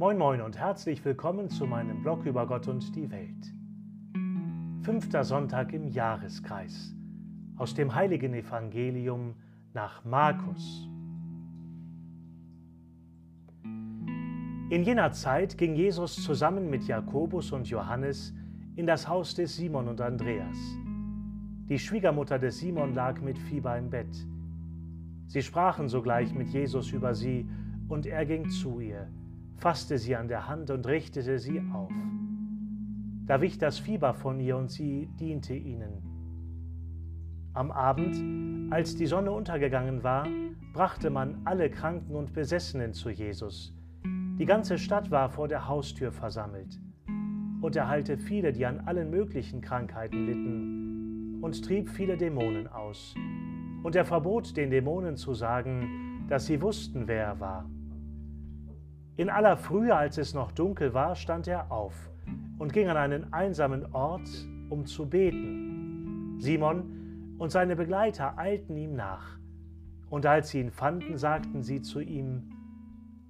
Moin Moin und herzlich willkommen zu meinem Blog über Gott und die Welt. Fünfter Sonntag im Jahreskreis aus dem heiligen Evangelium nach Markus. In jener Zeit ging Jesus zusammen mit Jakobus und Johannes in das Haus des Simon und Andreas. Die Schwiegermutter des Simon lag mit Fieber im Bett. Sie sprachen sogleich mit Jesus über sie, und er ging zu ihr fasste sie an der Hand und richtete sie auf. Da wich das Fieber von ihr und sie diente ihnen. Am Abend, als die Sonne untergegangen war, brachte man alle Kranken und Besessenen zu Jesus. Die ganze Stadt war vor der Haustür versammelt. Und er heilte viele, die an allen möglichen Krankheiten litten, und trieb viele Dämonen aus. Und er verbot den Dämonen zu sagen, dass sie wussten, wer er war. In aller Frühe, als es noch dunkel war, stand er auf und ging an einen einsamen Ort, um zu beten. Simon und seine Begleiter eilten ihm nach, und als sie ihn fanden, sagten sie zu ihm,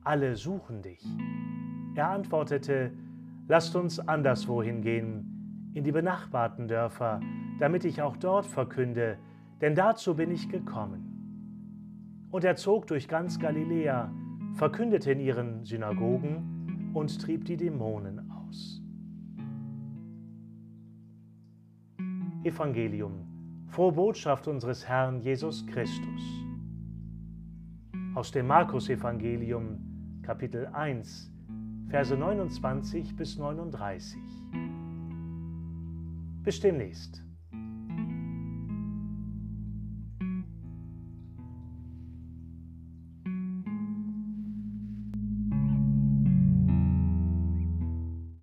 alle suchen dich. Er antwortete, lasst uns anderswohin gehen, in die benachbarten Dörfer, damit ich auch dort verkünde, denn dazu bin ich gekommen. Und er zog durch ganz Galiläa, verkündete in ihren Synagogen und trieb die Dämonen aus. Evangelium, frohe Botschaft unseres Herrn Jesus Christus. Aus dem Markus-Evangelium, Kapitel 1, Verse 29 bis 39. Bis demnächst.